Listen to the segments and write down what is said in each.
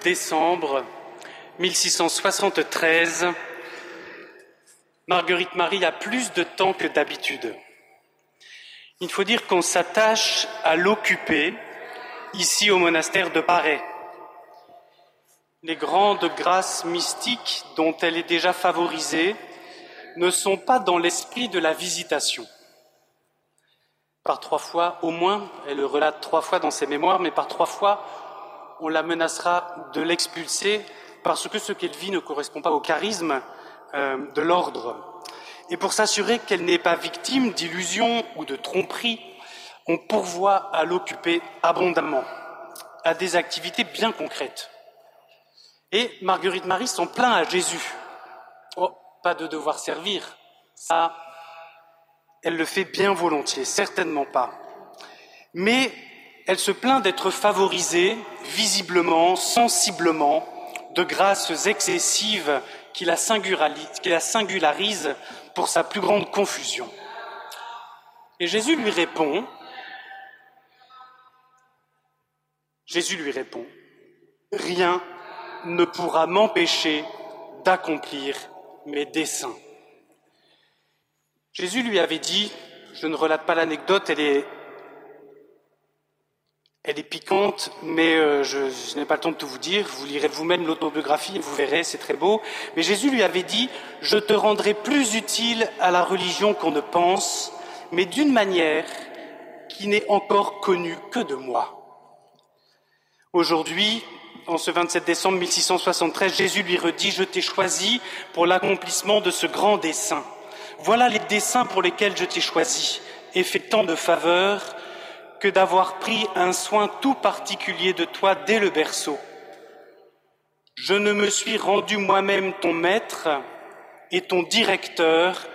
décembre 1673, Marguerite Marie a plus de temps que d'habitude. Il faut dire qu'on s'attache à l'occuper ici au monastère de Paray. Les grandes grâces mystiques dont elle est déjà favorisée ne sont pas dans l'esprit de la visitation. Par trois fois, au moins, elle le relate trois fois dans ses mémoires, mais par trois fois, on la menacera de l'expulser parce que ce qu'elle vit ne correspond pas au charisme euh, de l'ordre. Et pour s'assurer qu'elle n'est pas victime d'illusions ou de tromperies, on pourvoit à l'occuper abondamment, à des activités bien concrètes. Et Marguerite Marie s'en plaint à Jésus. Oh, pas de devoir servir. Ça, elle le fait bien volontiers, certainement pas. Mais elle se plaint d'être favorisée visiblement, sensiblement, de grâces excessives qui la, singularisent pour sa plus grande confusion. Et Jésus lui répond, Jésus lui répond, rien ne pourra m'empêcher d'accomplir mes desseins. Jésus lui avait dit, je ne relate pas l'anecdote, elle est, elle est piquante, mais euh, je, je n'ai pas le temps de tout vous dire. Vous lirez vous-même l'autobiographie et vous verrez, c'est très beau. Mais Jésus lui avait dit, je te rendrai plus utile à la religion qu'on ne pense, mais d'une manière qui n'est encore connue que de moi. Aujourd'hui, en ce 27 décembre 1673, Jésus lui redit, je t'ai choisi pour l'accomplissement de ce grand dessein. Voilà les desseins pour lesquels je t'ai choisi et fait tant de faveurs que d'avoir pris un soin tout particulier de toi dès le berceau. Je ne me suis rendu moi-même ton maître et ton directeur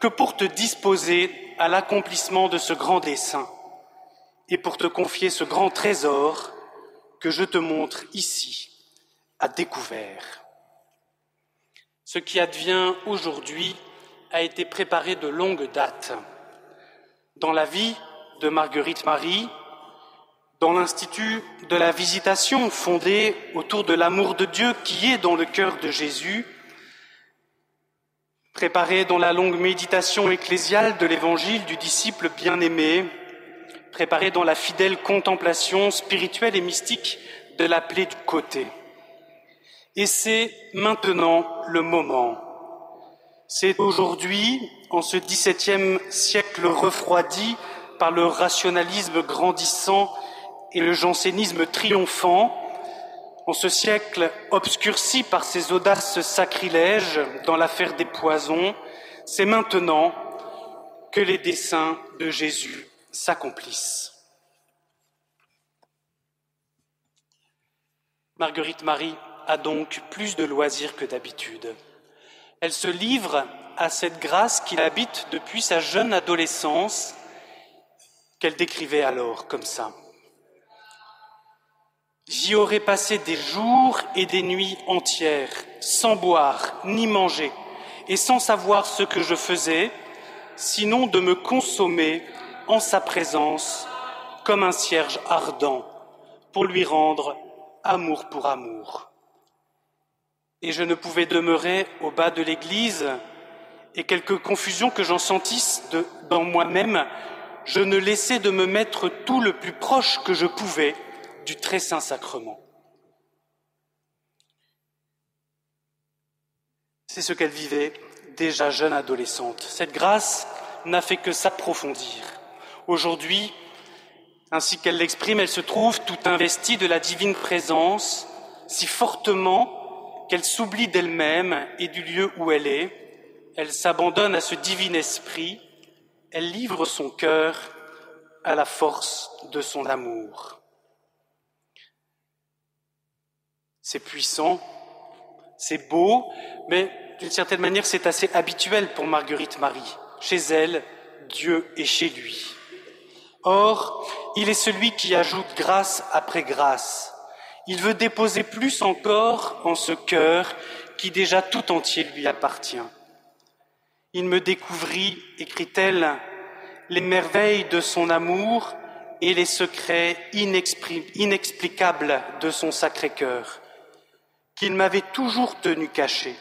que pour te disposer à l'accomplissement de ce grand dessein et pour te confier ce grand trésor que je te montre ici, à découvert. Ce qui advient aujourd'hui a été préparé de longue date. Dans la vie de Marguerite Marie, dans l'Institut de la Visitation fondé autour de l'amour de Dieu qui est dans le cœur de Jésus, préparé dans la longue méditation ecclésiale de l'Évangile du disciple bien-aimé, préparé dans la fidèle contemplation spirituelle et mystique de la plaie du côté. Et c'est maintenant le moment. C'est aujourd'hui, en ce XVIIe siècle refroidi par le rationalisme grandissant et le jansénisme triomphant, en ce siècle obscurci par ces audaces sacrilèges dans l'affaire des poisons, c'est maintenant que les desseins de Jésus s'accomplissent. Marguerite Marie a donc plus de loisirs que d'habitude. Elle se livre à cette grâce qu'il habite depuis sa jeune adolescence, qu'elle décrivait alors comme ça. J'y aurais passé des jours et des nuits entières, sans boire ni manger, et sans savoir ce que je faisais, sinon de me consommer en sa présence comme un cierge ardent pour lui rendre amour pour amour. Et je ne pouvais demeurer au bas de l'église et quelques confusions que j'en sentisse dans moi-même, je ne laissais de me mettre tout le plus proche que je pouvais du très saint sacrement. C'est ce qu'elle vivait déjà jeune adolescente. Cette grâce n'a fait que s'approfondir. Aujourd'hui, ainsi qu'elle l'exprime, elle se trouve tout investie de la divine présence, si fortement qu'elle s'oublie d'elle-même et du lieu où elle est. Elle s'abandonne à ce divin esprit, elle livre son cœur à la force de son amour. C'est puissant, c'est beau, mais d'une certaine manière c'est assez habituel pour Marguerite Marie. Chez elle, Dieu est chez lui. Or, il est celui qui ajoute grâce après grâce. Il veut déposer plus encore en ce cœur qui déjà tout entier lui appartient. Il me découvrit, écrit-elle, les merveilles de son amour et les secrets inexplicables de son sacré cœur. qu'il m'avait toujours tenu caché,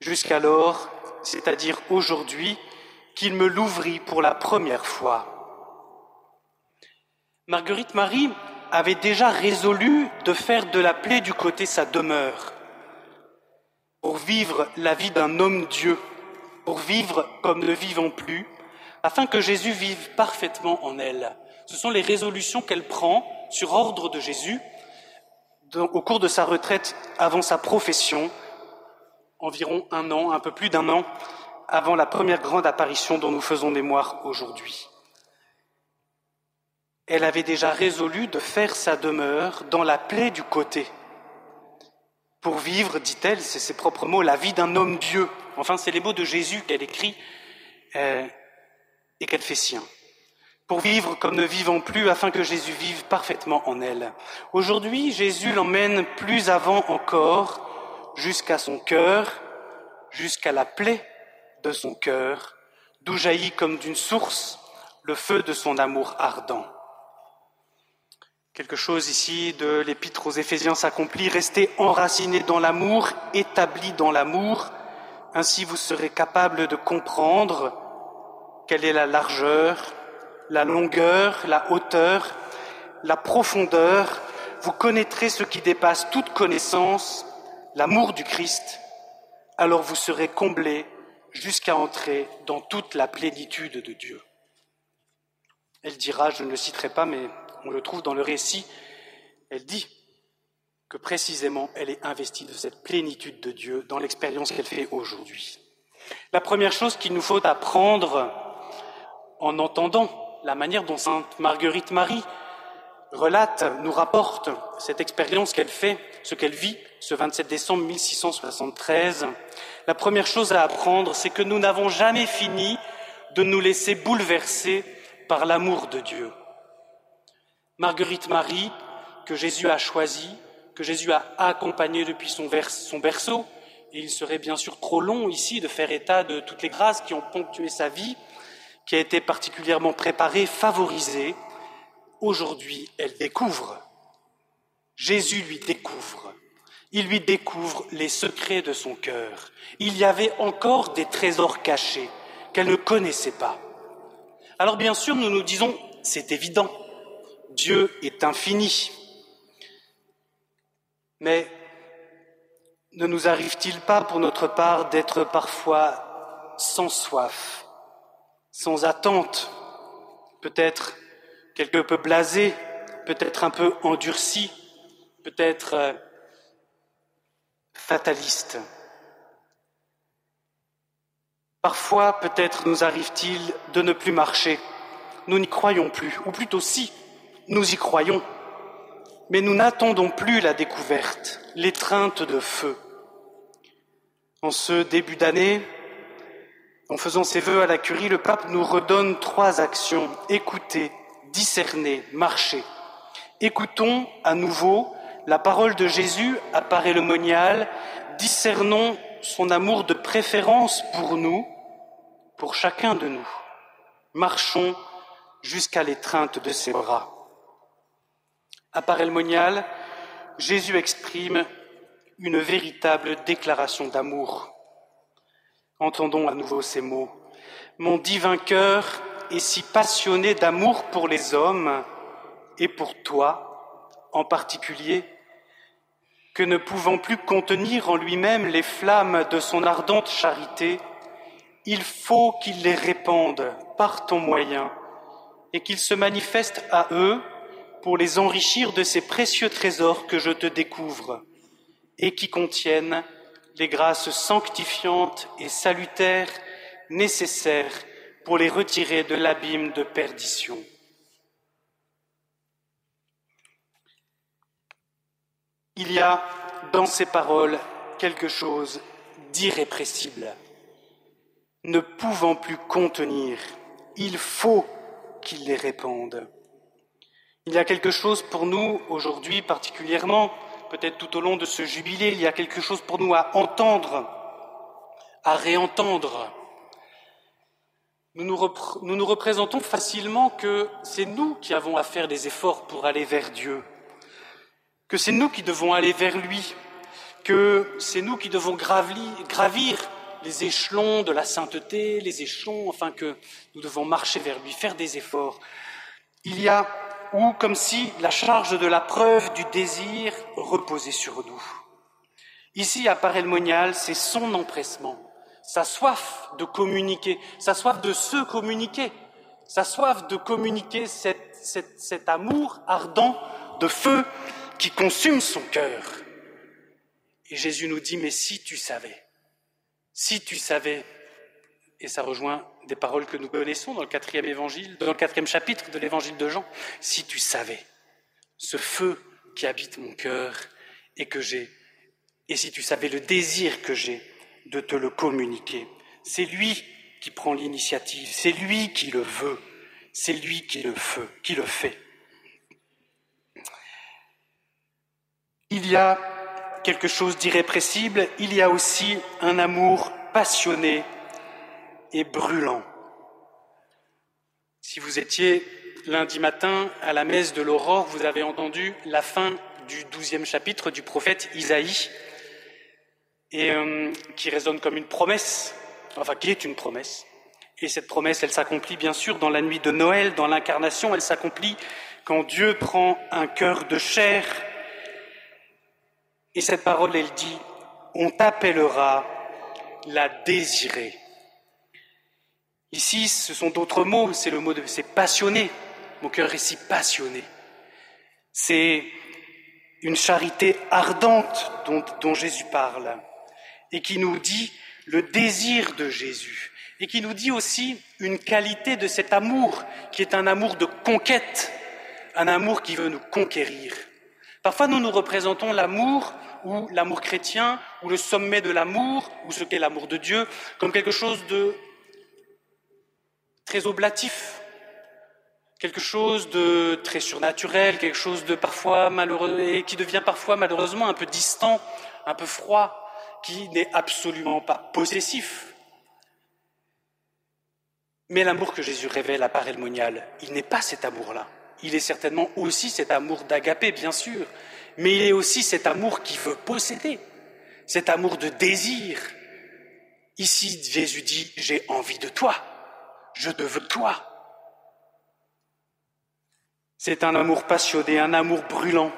jusqu'alors, c'est-à-dire aujourd'hui, qu'il me l'ouvrit pour la première fois. Marguerite Marie avait déjà résolu de faire de la plaie du côté sa demeure, pour vivre la vie d'un homme-dieu, pour vivre comme ne vivons plus, afin que Jésus vive parfaitement en elle. Ce sont les résolutions qu'elle prend sur ordre de Jésus au cours de sa retraite avant sa profession, environ un an, un peu plus d'un an, avant la première grande apparition dont nous faisons mémoire aujourd'hui. Elle avait déjà résolu de faire sa demeure dans la plaie du côté, pour vivre, dit-elle, c'est ses propres mots, la vie d'un homme Dieu. Enfin, c'est les mots de Jésus qu'elle écrit euh, et qu'elle fait sien. Pour vivre comme ne vivons plus, afin que Jésus vive parfaitement en elle. Aujourd'hui, Jésus l'emmène plus avant encore, jusqu'à son cœur, jusqu'à la plaie de son cœur, d'où jaillit comme d'une source le feu de son amour ardent. Quelque chose ici de l'épître aux Éphésiens s'accomplit. Restez enracinés dans l'amour, établis dans l'amour. Ainsi vous serez capables de comprendre quelle est la largeur, la longueur, la hauteur, la profondeur. Vous connaîtrez ce qui dépasse toute connaissance, l'amour du Christ. Alors vous serez comblés jusqu'à entrer dans toute la plénitude de Dieu. Elle dira, je ne le citerai pas, mais on le trouve dans le récit, elle dit que précisément elle est investie de cette plénitude de Dieu dans l'expérience qu'elle fait aujourd'hui. La première chose qu'il nous faut apprendre en entendant la manière dont Sainte Marguerite Marie relate, nous rapporte cette expérience qu'elle fait, ce qu'elle vit ce 27 décembre 1673, la première chose à apprendre, c'est que nous n'avons jamais fini de nous laisser bouleverser par l'amour de Dieu. Marguerite Marie, que Jésus a choisie, que Jésus a accompagnée depuis son, berceau, et il serait bien sûr trop long ici de faire état de toutes les grâces qui ont ponctué sa vie, qui a été particulièrement préparée, favorisée. Aujourd'hui, elle découvre. Jésus lui découvre. Il lui découvre les secrets de son cœur. Il y avait encore des trésors cachés qu'elle ne connaissait pas. Alors bien sûr, nous nous disons, c'est évident, Dieu est infini. Mais ne nous arrive-t-il pas pour notre part d'être parfois sans soif, sans attente, peut-être quelque peu blasé, peut-être un peu endurci, peut-être euh, fataliste? Parfois, peut-être nous arrive-t-il de ne plus marcher, nous n'y croyons plus, ou plutôt si, nous y croyons, mais nous n'attendons plus la découverte, l'étreinte de feu. En ce début d'année, en faisant ses vœux à la curie, le pape nous redonne trois actions. Écouter, discerner, marcher. Écoutons à nouveau la parole de Jésus apparaît le monial, discernons son amour de préférence pour nous, pour chacun de nous. Marchons jusqu'à l'étreinte de ses bras monial, Jésus exprime une véritable déclaration d'amour. Entendons à nouveau ces mots. Mon divin cœur est si passionné d'amour pour les hommes et pour toi en particulier que ne pouvant plus contenir en lui-même les flammes de son ardente charité, il faut qu'il les répande par ton moyen et qu'il se manifeste à eux pour les enrichir de ces précieux trésors que je te découvre et qui contiennent les grâces sanctifiantes et salutaires nécessaires pour les retirer de l'abîme de perdition. Il y a dans ces paroles quelque chose d'irrépressible. Ne pouvant plus contenir, il faut qu'il les réponde. Il y a quelque chose pour nous aujourd'hui particulièrement, peut-être tout au long de ce jubilé, il y a quelque chose pour nous à entendre, à réentendre. Nous nous, représentons facilement que c'est nous qui avons à faire des efforts pour aller vers Dieu, que c'est nous qui devons aller vers lui, que c'est nous qui devons gravir les échelons de la sainteté, les échelons, enfin que nous devons marcher vers lui, faire des efforts. Il y a, ou comme si la charge de la preuve du désir reposait sur nous. Ici, à Parelmonial, c'est son empressement, sa soif de communiquer, sa soif de se communiquer, sa soif de communiquer cet amour ardent de feu qui consume son cœur. Et Jésus nous dit, mais si tu savais, si tu savais, et ça rejoint des paroles que nous connaissons dans le quatrième évangile, dans le quatrième chapitre de l'évangile de Jean, si tu savais ce feu qui habite mon cœur et que j'ai, et si tu savais le désir que j'ai de te le communiquer, c'est lui qui prend l'initiative, c'est lui qui le veut, c'est lui qui le, fait, qui le fait. Il y a quelque chose d'irrépressible, il y a aussi un amour passionné et brûlant. Si vous étiez lundi matin à la messe de l'aurore, vous avez entendu la fin du douzième chapitre du prophète Isaïe, euh, qui résonne comme une promesse, enfin qui est une promesse. Et cette promesse, elle s'accomplit bien sûr dans la nuit de Noël, dans l'incarnation, elle s'accomplit quand Dieu prend un cœur de chair et cette parole, elle dit, on t'appellera la désirée. Ici, ce sont d'autres mots, c'est le mot de, c'est passionné. Mon cœur est si passionné. C'est une charité ardente dont, dont Jésus parle et qui nous dit le désir de Jésus et qui nous dit aussi une qualité de cet amour qui est un amour de conquête, un amour qui veut nous conquérir. Parfois, nous nous représentons l'amour ou l'amour chrétien, ou le sommet de l'amour, ou ce qu'est l'amour de Dieu, comme quelque chose de très oblatif, quelque chose de très surnaturel, quelque chose de parfois malheureux, et qui devient parfois malheureusement un peu distant, un peu froid, qui n'est absolument pas possessif. Mais l'amour que Jésus révèle à Parelmonial, il n'est pas cet amour-là. Il est certainement aussi cet amour d'agapé, bien sûr, mais il est aussi cet amour qui veut posséder, cet amour de désir. Ici, Jésus dit, j'ai envie de toi, je te veux toi. C'est un amour passionné, un amour brûlant.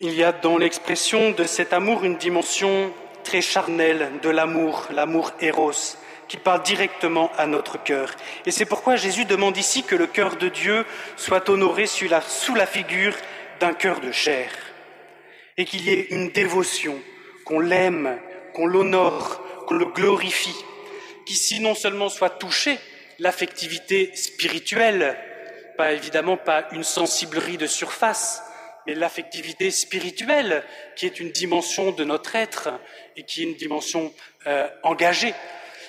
Il y a dans l'expression de cet amour une dimension très charnelle de l'amour, l'amour éros, qui parle directement à notre cœur. Et c'est pourquoi Jésus demande ici que le cœur de Dieu soit honoré sous la, sous la figure d'un cœur de chair, et qu'il y ait une dévotion, qu'on l'aime, qu'on l'honore, qu'on le glorifie, qu'ici non seulement soit touchée l'affectivité spirituelle, pas évidemment pas une sensiblerie de surface, mais l'affectivité spirituelle, qui est une dimension de notre être et qui est une dimension euh, engagée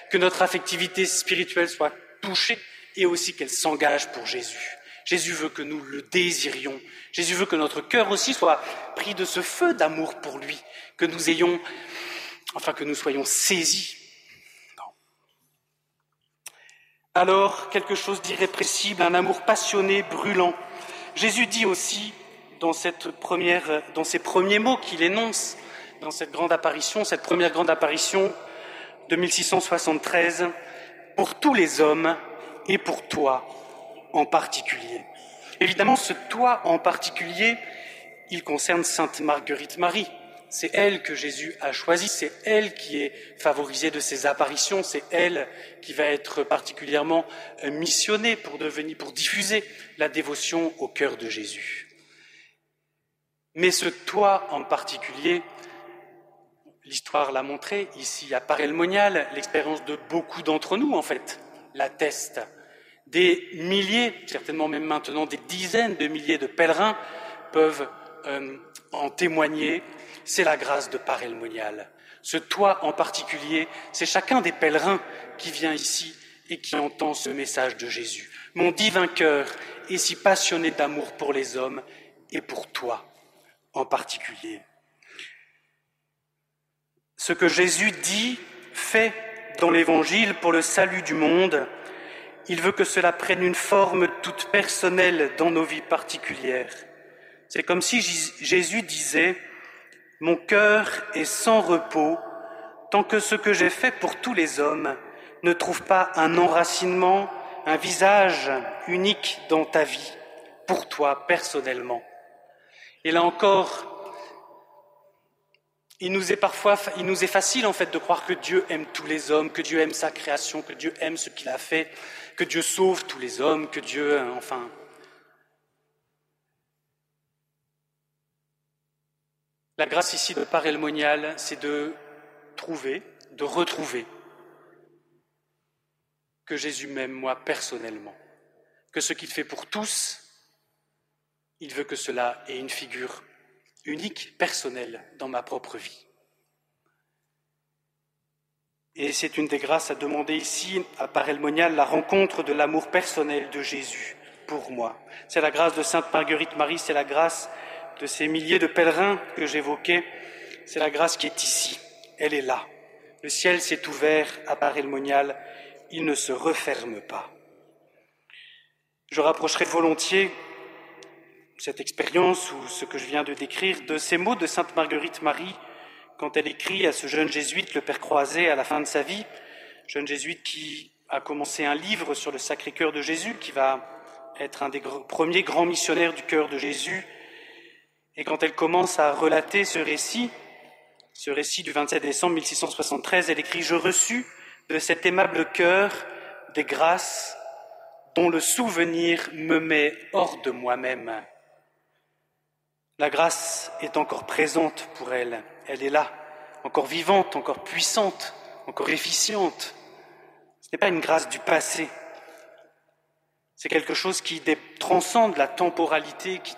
que notre affectivité spirituelle soit touchée et aussi qu'elle s'engage pour Jésus. Jésus veut que nous le désirions. Jésus veut que notre cœur aussi soit pris de ce feu d'amour pour lui, que nous ayons, enfin que nous soyons saisis. Alors, quelque chose d'irrépressible, un amour passionné, brûlant. Jésus dit aussi, dans, cette dans ces premiers mots qu'il énonce, dans cette grande apparition, cette première grande apparition de 1673 pour tous les hommes et pour toi en particulier. Évidemment, ce toi en particulier, il concerne Sainte Marguerite Marie. C'est elle que Jésus a choisie, c'est elle qui est favorisée de ses apparitions, c'est elle qui va être particulièrement euh, missionnée pour devenir, pour diffuser la dévotion au cœur de Jésus. Mais ce toi en particulier, L'histoire l'a montré, ici à Parelmonial, l'expérience de beaucoup d'entre nous, en fait, l'atteste. Des milliers, certainement même maintenant des dizaines de milliers de pèlerins peuvent euh, en témoigner. C'est la grâce de Parelmonial. Ce toit en particulier, c'est chacun des pèlerins qui vient ici et qui entend ce message de Jésus. Mon divin cœur est si passionné d'amour pour les hommes et pour toi en particulier ce que Jésus dit, fait dans l'Évangile pour le salut du monde, il veut que cela prenne une forme toute personnelle dans nos vies particulières. C'est comme si Jésus disait, Mon cœur est sans repos tant que ce que j'ai fait pour tous les hommes ne trouve pas un enracinement, un visage unique dans ta vie, pour toi personnellement. Et là encore, il nous est parfois, il nous est facile en fait de croire que Dieu aime tous les hommes, que Dieu aime sa création, que Dieu aime ce qu'il a fait, que Dieu sauve tous les hommes, que Dieu, enfin. La grâce ici de Parelmonial, c'est de trouver, de retrouver que Jésus m'aime moi personnellement, que ce qu'il fait pour tous, il veut que cela ait une figure unique, personnelle dans ma propre vie. Et c'est une des grâces à demander ici, à Parelmonial, la rencontre de l'amour personnel de Jésus pour moi. C'est la grâce de Sainte Marguerite Marie, c'est la grâce de ces milliers de pèlerins que j'évoquais, c'est la grâce qui est ici, elle est là. Le ciel s'est ouvert à Parelmonial, il ne se referme pas. Je rapprocherai volontiers cette expérience ou ce que je viens de décrire de ces mots de Sainte Marguerite Marie quand elle écrit à ce jeune jésuite, le Père Croisé, à la fin de sa vie, jeune jésuite qui a commencé un livre sur le Sacré-Cœur de Jésus, qui va être un des premiers grands missionnaires du cœur de Jésus. Et quand elle commence à relater ce récit, ce récit du 27 décembre 1673, elle écrit Je reçus de cet aimable cœur des grâces dont le souvenir me met hors de moi-même. La grâce est encore présente pour elle, elle est là, encore vivante, encore puissante, encore efficiente. Ce n'est pas une grâce du passé, c'est quelque chose qui transcende la temporalité, qui,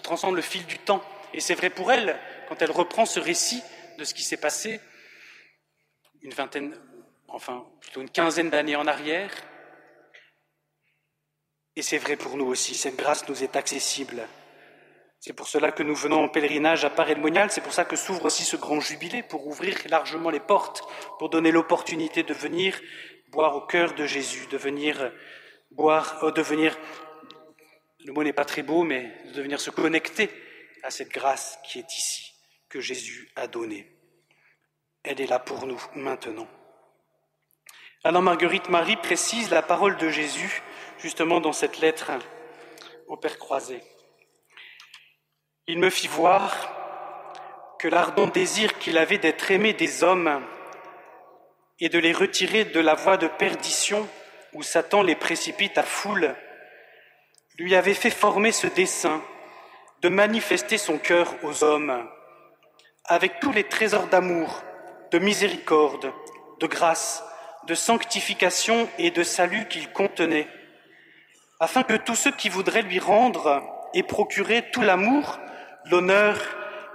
transcende le fil du temps. Et c'est vrai pour elle, quand elle reprend ce récit de ce qui s'est passé une vingtaine, enfin plutôt une quinzaine d'années en arrière. Et c'est vrai pour nous aussi, cette grâce nous est accessible. C'est pour cela que nous venons en pèlerinage à Paray-le-Monial, c'est pour ça que s'ouvre aussi ce grand jubilé, pour ouvrir largement les portes, pour donner l'opportunité de venir boire au cœur de Jésus, de venir boire, euh, de venir, le mot n'est pas très beau, mais de venir se connecter à cette grâce qui est ici, que Jésus a donnée. Elle est là pour nous maintenant. Alors Marguerite Marie précise la parole de Jésus justement dans cette lettre au Père croisé. Il me fit voir que l'ardent désir qu'il avait d'être aimé des hommes et de les retirer de la voie de perdition où Satan les précipite à foule, lui avait fait former ce dessein de manifester son cœur aux hommes, avec tous les trésors d'amour, de miséricorde, de grâce, de sanctification et de salut qu'il contenait, afin que tous ceux qui voudraient lui rendre et procurer tout l'amour l'honneur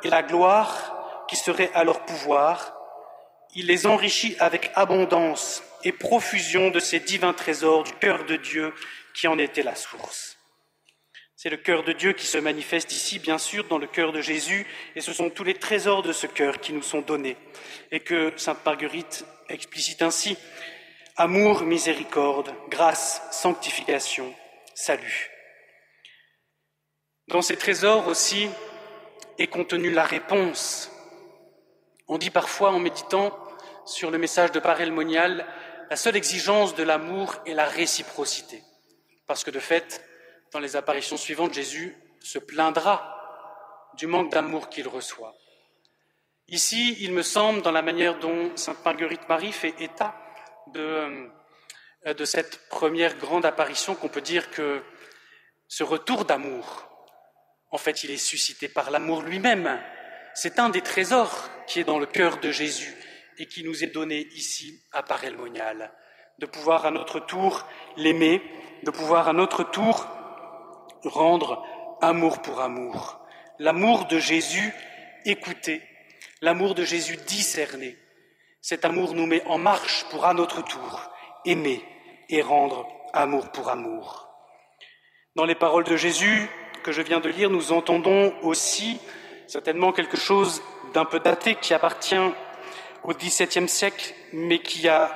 et la gloire qui seraient à leur pouvoir, il les enrichit avec abondance et profusion de ces divins trésors du cœur de Dieu qui en était la source. C'est le cœur de Dieu qui se manifeste ici, bien sûr, dans le cœur de Jésus, et ce sont tous les trésors de ce cœur qui nous sont donnés, et que Sainte Marguerite explicite ainsi amour, miséricorde, grâce, sanctification, salut. Dans ces trésors aussi, est contenue la réponse. On dit parfois en méditant sur le message de Parelmonial, la seule exigence de l'amour est la réciprocité. Parce que de fait, dans les apparitions suivantes, Jésus se plaindra du manque d'amour qu'il reçoit. Ici, il me semble, dans la manière dont Sainte Marguerite Marie fait état de, euh, cette première grande apparition, qu'on peut dire que ce retour d'amour, en fait, il est suscité par l'amour lui-même. C'est un des trésors qui est dans le cœur de Jésus et qui nous est donné ici à Parelmonial, de pouvoir à notre tour l'aimer, de pouvoir à notre tour rendre amour pour amour. L'amour de Jésus écouté, l'amour de Jésus discerné. Cet amour nous met en marche pour à notre tour aimer et rendre amour pour amour. Dans les paroles de Jésus, que je viens de lire, nous entendons aussi certainement quelque chose d'un peu daté qui appartient au XVIIe siècle, mais qui a,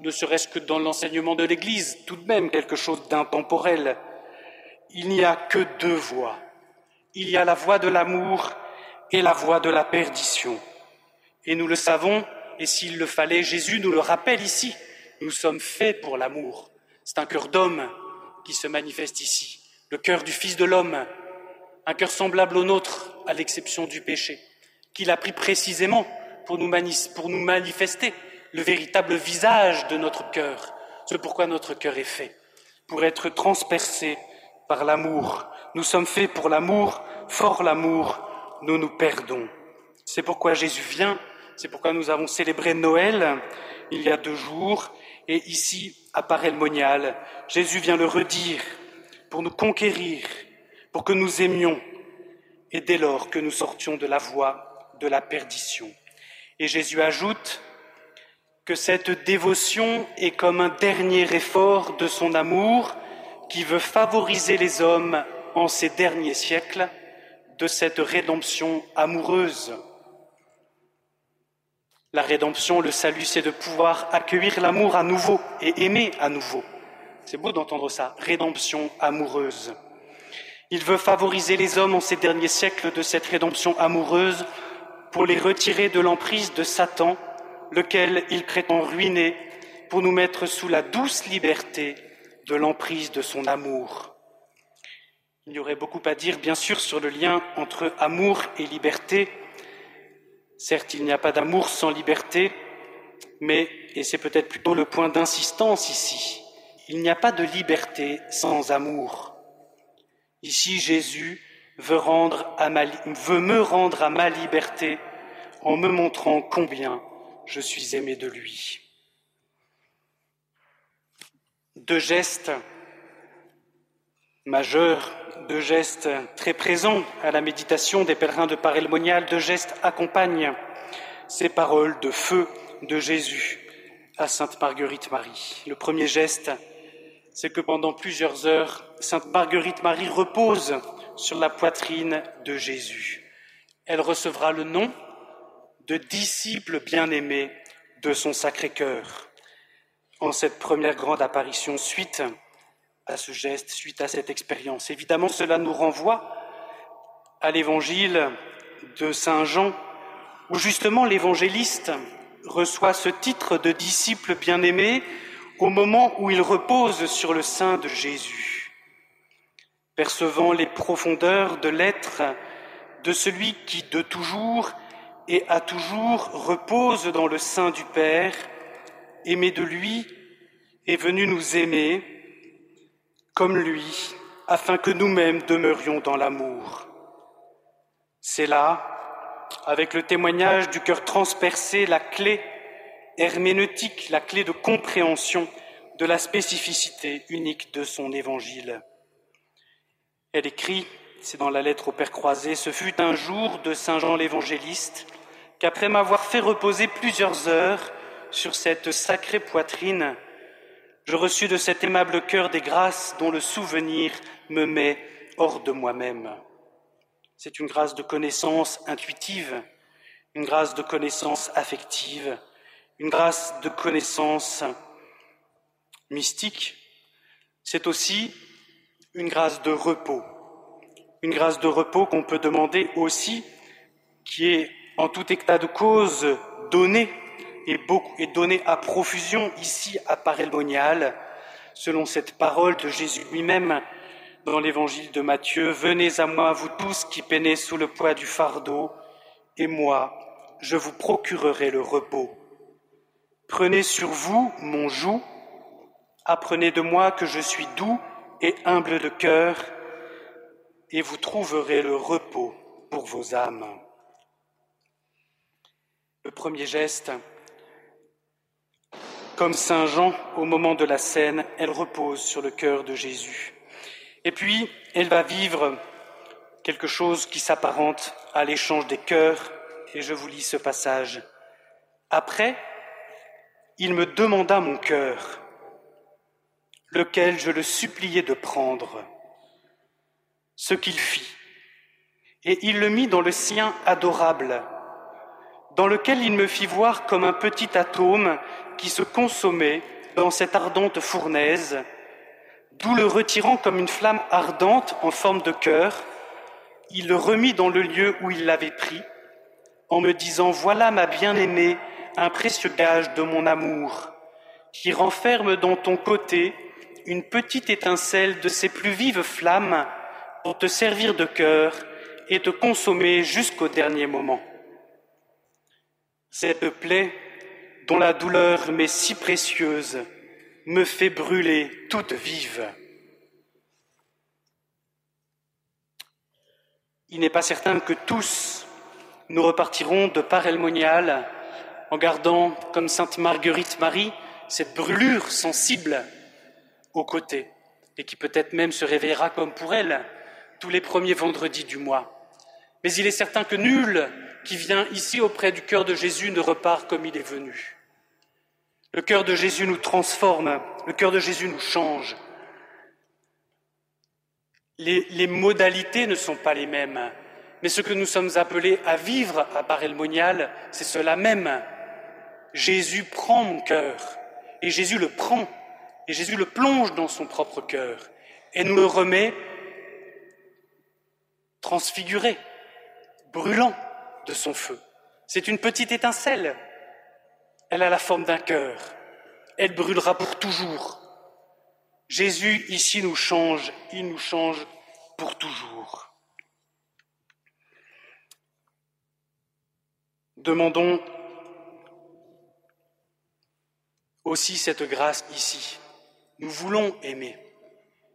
ne serait-ce que dans l'enseignement de l'Église, tout de même quelque chose d'intemporel. Il n'y a que deux voies, il y a la voie de l'amour et la voie de la perdition. Et nous le savons, et s'il le fallait, Jésus nous le rappelle ici, nous sommes faits pour l'amour. C'est un cœur d'homme qui se manifeste ici, le cœur du Fils de l'homme, un cœur semblable au nôtre, à l'exception du péché, qu'il a pris précisément pour nous, manifester le véritable visage de notre cœur, ce pourquoi notre cœur est fait, pour être transpercé par l'amour. Nous sommes faits pour l'amour, fort l'amour, nous nous perdons. C'est pourquoi Jésus vient, c'est pourquoi nous avons célébré Noël il y a deux jours, et ici, à Parelmonial, Jésus vient le redire pour nous conquérir, pour que nous aimions, et dès lors que nous sortions de la voie de la perdition. Et Jésus ajoute que cette dévotion est comme un dernier effort de son amour qui veut favoriser les hommes en ces derniers siècles de cette rédemption amoureuse. La rédemption, le salut, c'est de pouvoir accueillir l'amour à nouveau et aimer à nouveau. C'est beau d'entendre ça, rédemption amoureuse. Il veut favoriser les hommes en ces derniers siècles de cette rédemption amoureuse pour les retirer de l'emprise de Satan, lequel il prétend ruiner, pour nous mettre sous la douce liberté de l'emprise de son amour. Il y aurait beaucoup à dire, bien sûr, sur le lien entre amour et liberté. Certes, il n'y a pas d'amour sans liberté, mais, et c'est peut-être plutôt le point d'insistance ici, il n'y a pas de liberté sans amour. Ici, Jésus veut, me rendre à ma liberté en me montrant combien je suis aimé de lui. Deux gestes majeurs, deux gestes très présents à la méditation des pèlerins de Parelmonial, deux gestes accompagnent ces paroles de feu de Jésus à Sainte Marguerite Marie. Le premier geste, c'est que pendant plusieurs heures, Sainte Marguerite Marie repose sur la poitrine de Jésus. Elle recevra le nom de disciple bien-aimé de son Sacré-Cœur. En cette première grande apparition, suite à ce geste, suite à cette expérience. Évidemment, cela nous renvoie à l'évangile de Saint Jean, où justement l'évangéliste reçoit ce titre de disciple bien-aimé au moment où il repose sur le sein de Jésus, percevant les profondeurs de l'être de celui qui de toujours et à toujours repose dans le sein du Père, aimé de lui, est venu nous aimer comme lui, afin que nous-mêmes demeurions dans l'amour. C'est là, avec le témoignage du cœur transpercé, la clé herméneutique, la clé de compréhension de la spécificité unique de son évangile. Elle écrit, c'est dans la lettre au Père croisé, ce fut un jour de Saint Jean l'évangéliste qu'après m'avoir fait reposer plusieurs heures sur cette sacrée poitrine, je reçus de cet aimable cœur des grâces dont le souvenir me met hors de moi-même. C'est une grâce de connaissance intuitive, une grâce de connaissance affective, une grâce de connaissance mystique, c'est aussi une grâce de repos. Une grâce de repos qu'on peut demander aussi, qui est en tout état de cause donnée et, beaucoup, et donnée à profusion ici à Parelmonial, selon cette parole de Jésus lui-même dans l'évangile de Matthieu. Venez à moi, vous tous qui peinez sous le poids du fardeau, et moi, je vous procurerai le repos. Prenez sur vous mon joug, apprenez de moi que je suis doux et humble de cœur, et vous trouverez le repos pour vos âmes. Le premier geste, comme Saint Jean au moment de la scène, elle repose sur le cœur de Jésus. Et puis, elle va vivre quelque chose qui s'apparente à l'échange des cœurs, et je vous lis ce passage. Après, il me demanda mon cœur, lequel je le suppliais de prendre, ce qu'il fit, et il le mit dans le sien adorable, dans lequel il me fit voir comme un petit atome qui se consommait dans cette ardente fournaise, d'où le retirant comme une flamme ardente en forme de cœur, il le remit dans le lieu où il l'avait pris, en me disant, Voilà ma bien-aimée, un précieux gage de mon amour, qui renferme dans ton côté une petite étincelle de ses plus vives flammes pour te servir de cœur et te consommer jusqu'au dernier moment. Cette plaie, dont la douleur m'est si précieuse, me fait brûler toute vive. Il n'est pas certain que tous nous repartirons de part monial en gardant, comme sainte Marguerite Marie, cette brûlure sensible aux côtés et qui peut-être même se réveillera comme pour elle tous les premiers vendredis du mois. Mais il est certain que nul qui vient ici auprès du cœur de Jésus ne repart comme il est venu. Le cœur de Jésus nous transforme, le cœur de Jésus nous change. Les, modalités ne sont pas les mêmes, mais ce que nous sommes appelés à vivre à Barrel-Monial, c'est cela même. Jésus prend mon cœur, et Jésus le prend, et Jésus le plonge dans son propre cœur, et nous le remet transfiguré, brûlant de son feu. C'est une petite étincelle. Elle a la forme d'un cœur. Elle brûlera pour toujours. Jésus ici nous change, il nous change pour toujours. Demandons aussi cette grâce ici. Nous voulons aimer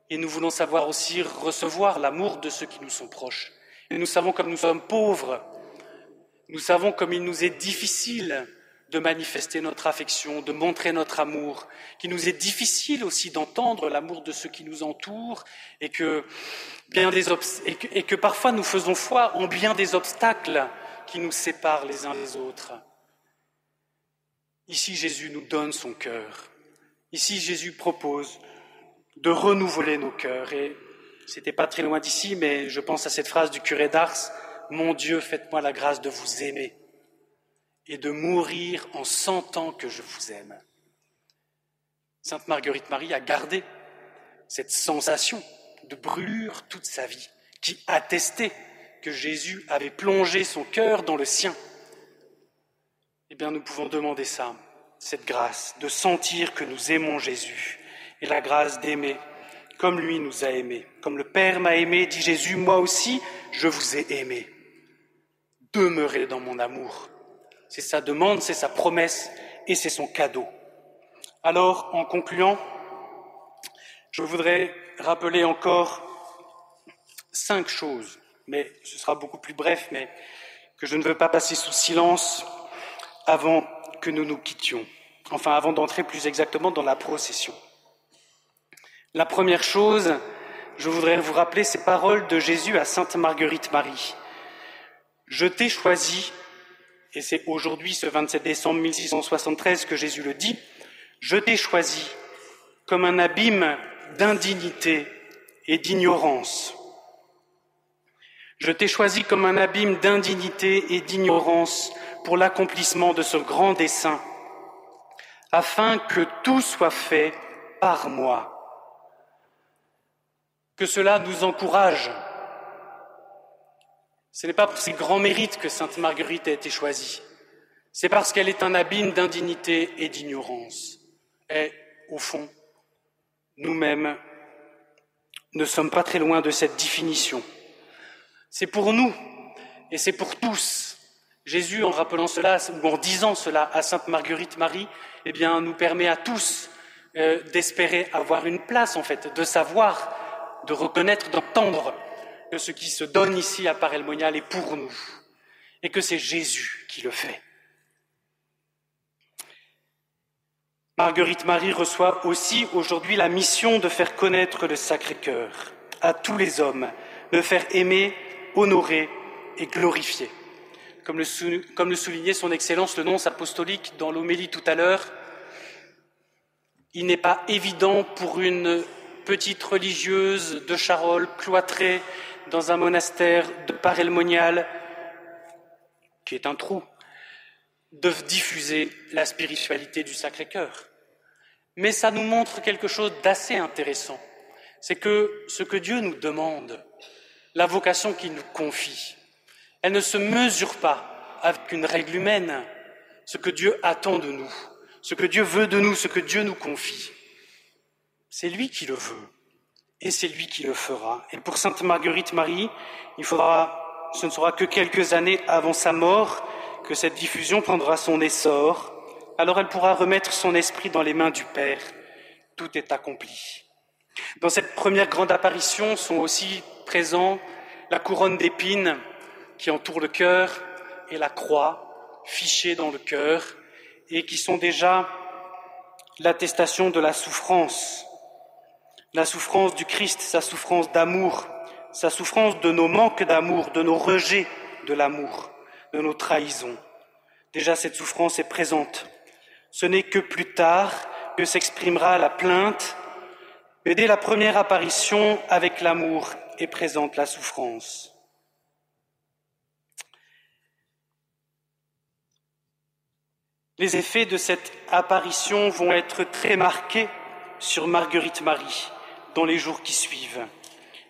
et nous voulons savoir aussi recevoir l'amour de ceux qui nous sont proches. Et nous savons comme nous sommes pauvres, nous savons comme il nous est difficile de manifester notre affection, de montrer notre amour, qu'il nous est difficile aussi d'entendre l'amour de ceux qui nous entourent et que, et que parfois nous faisons foi en bien des obstacles qui nous séparent les uns des autres. Ici, Jésus nous donne son cœur. Ici, Jésus propose de renouveler nos cœurs. Et c'était pas très loin d'ici, mais je pense à cette phrase du curé d'Ars Mon Dieu, faites-moi la grâce de vous aimer et de mourir en sentant que je vous aime. Sainte Marguerite Marie a gardé cette sensation de brûlure toute sa vie, qui attestait que Jésus avait plongé son cœur dans le sien. Eh bien, nous pouvons demander ça, cette grâce, de sentir que nous aimons Jésus et la grâce d'aimer comme lui nous a aimés. Comme le Père m'a aimé, dit Jésus, moi aussi, je vous ai aimé. Demeurez dans mon amour. C'est sa demande, c'est sa promesse et c'est son cadeau. Alors, en concluant, je voudrais rappeler encore cinq choses mais ce sera beaucoup plus bref, mais que je ne veux pas passer sous silence avant que nous nous quittions, enfin avant d'entrer plus exactement dans la procession. La première chose, je voudrais vous rappeler ces paroles de Jésus à Sainte Marguerite Marie. Je t'ai choisi, et c'est aujourd'hui, ce 27 décembre 1673, que Jésus le dit, je t'ai choisi comme un abîme d'indignité et d'ignorance je t'ai choisi comme un abîme d'indignité et d'ignorance pour l'accomplissement de ce grand dessein, afin que tout soit fait par moi. Que cela nous encourage. Ce n'est pas pour ses grands mérites que Sainte Marguerite a été choisie, c'est parce qu'elle est un abîme d'indignité et d'ignorance. Et, au fond, nous-mêmes ne sommes pas très loin de cette définition. C'est pour nous et c'est pour tous. Jésus, en rappelant cela ou en disant cela à Sainte Marguerite Marie, eh bien, nous permet à tous euh, d'espérer avoir une place, en fait, de savoir, de reconnaître, d'entendre que ce qui se donne ici à Parelmonial est pour nous et que c'est Jésus qui le fait. Marguerite Marie reçoit aussi aujourd'hui la mission de faire connaître le Sacré-Cœur à tous les hommes, de faire aimer honoré et glorifié. Comme le, soulignait son Excellence le nonce apostolique dans l'homélie tout à l'heure, il n'est pas évident pour une petite religieuse de Charolles cloîtrée dans un monastère de Parelmonial, qui est un trou, de diffuser la spiritualité du Sacré-Cœur. Mais ça nous montre quelque chose d'assez intéressant. C'est que ce que Dieu nous demande, la vocation qu'il nous confie. Elle ne se mesure pas avec une règle humaine, ce que Dieu attend de nous, ce que Dieu veut de nous, ce que Dieu nous confie. C'est lui qui le veut et c'est lui qui le fera. Et pour Sainte Marguerite Marie, il faudra, ce ne sera que quelques années avant sa mort que cette diffusion prendra son essor. Alors elle pourra remettre son esprit dans les mains du Père. Tout est accompli. Dans cette première grande apparition sont aussi présents la couronne d'épines qui entoure le cœur et la croix fichée dans le cœur et qui sont déjà l'attestation de la souffrance, la souffrance du Christ, sa souffrance d'amour, sa souffrance de nos manques d'amour, de nos rejets de l'amour, de nos trahisons. Déjà cette souffrance est présente. Ce n'est que plus tard que s'exprimera la plainte, mais dès la première apparition avec l'amour est présente la souffrance. Les effets de cette apparition vont être très marqués sur Marguerite Marie dans les jours qui suivent.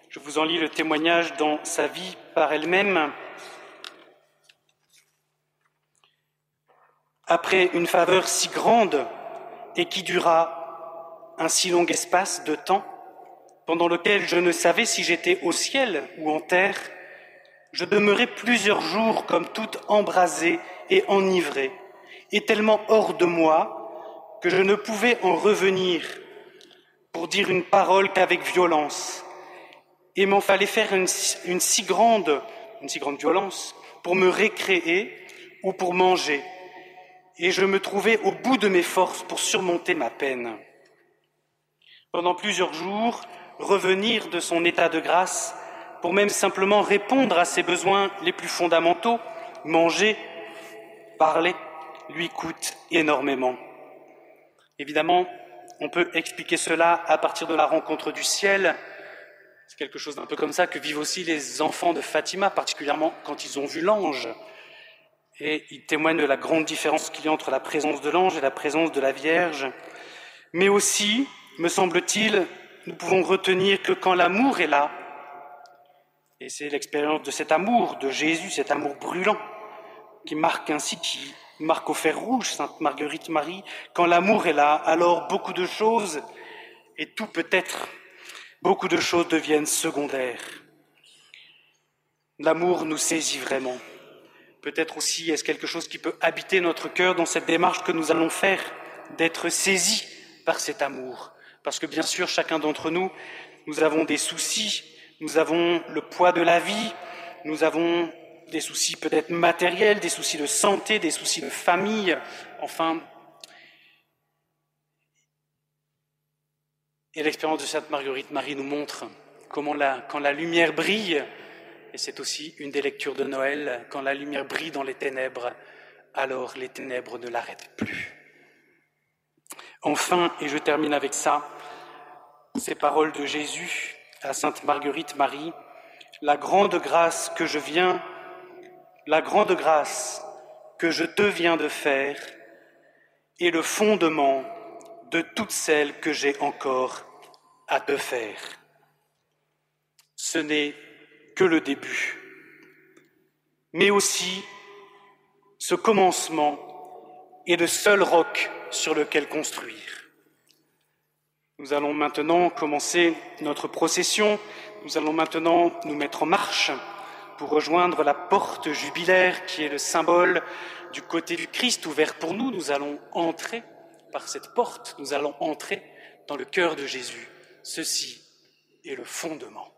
Je vous en lis le témoignage dans sa vie par elle-même. Après une faveur si grande et qui dura un si long espace de temps, pendant lequel je ne savais si j'étais au ciel ou en terre, je demeurai plusieurs jours comme toute embrasée et enivrée est tellement hors de moi que je ne pouvais en revenir pour dire une parole qu'avec violence. Et m'en fallait faire si grande, une si grande violence pour me récréer ou pour manger. Et je me trouvais au bout de mes forces pour surmonter ma peine. Pendant plusieurs jours, revenir de son état de grâce pour même simplement répondre à ses besoins les plus fondamentaux, manger, parler, lui coûte énormément. Évidemment, on peut expliquer cela à partir de la rencontre du ciel. C'est quelque chose d'un peu comme ça que vivent aussi les enfants de Fatima, particulièrement quand ils ont vu l'ange. Et ils témoignent de la grande différence qu'il y a entre la présence de l'ange et la présence de la Vierge. Mais aussi, me semble-t-il, nous pouvons retenir que quand l'amour est là, et c'est l'expérience de cet amour de Jésus, cet amour brûlant, qui marque ainsi qui marque au fer rouge, Sainte Marguerite Marie, quand l'amour est là, alors beaucoup de choses, et tout peut être, beaucoup de choses deviennent secondaires. L'amour nous saisit vraiment. Peut-être aussi est-ce quelque chose qui peut habiter notre cœur dans cette démarche que nous allons faire, d'être saisis par cet amour? Parce que bien sûr, chacun d'entre nous, nous avons des soucis, nous avons le poids de la vie, nous avons des soucis peut-être matériels, des soucis de santé, des soucis de famille, enfin. Et l'expérience de Sainte Marguerite Marie nous montre comment quand la lumière brille, et c'est aussi une des lectures de Noël, quand la lumière brille dans les ténèbres, alors les ténèbres ne l'arrêtent plus. Enfin, et je termine avec ça, ces paroles de Jésus à Sainte Marguerite Marie, la grande grâce que je viens la grande grâce que je te viens de faire est le fondement de toutes celles que j'ai encore à te faire. Ce n'est que le début, mais aussi ce commencement est le seul roc sur lequel construire. Nous allons maintenant commencer notre procession, nous allons maintenant nous mettre en marche pour rejoindre la porte jubilaire qui est le symbole du côté du Christ ouvert pour nous. Nous allons entrer par cette porte, nous allons entrer dans le cœur de Jésus. Ceci est le fondement.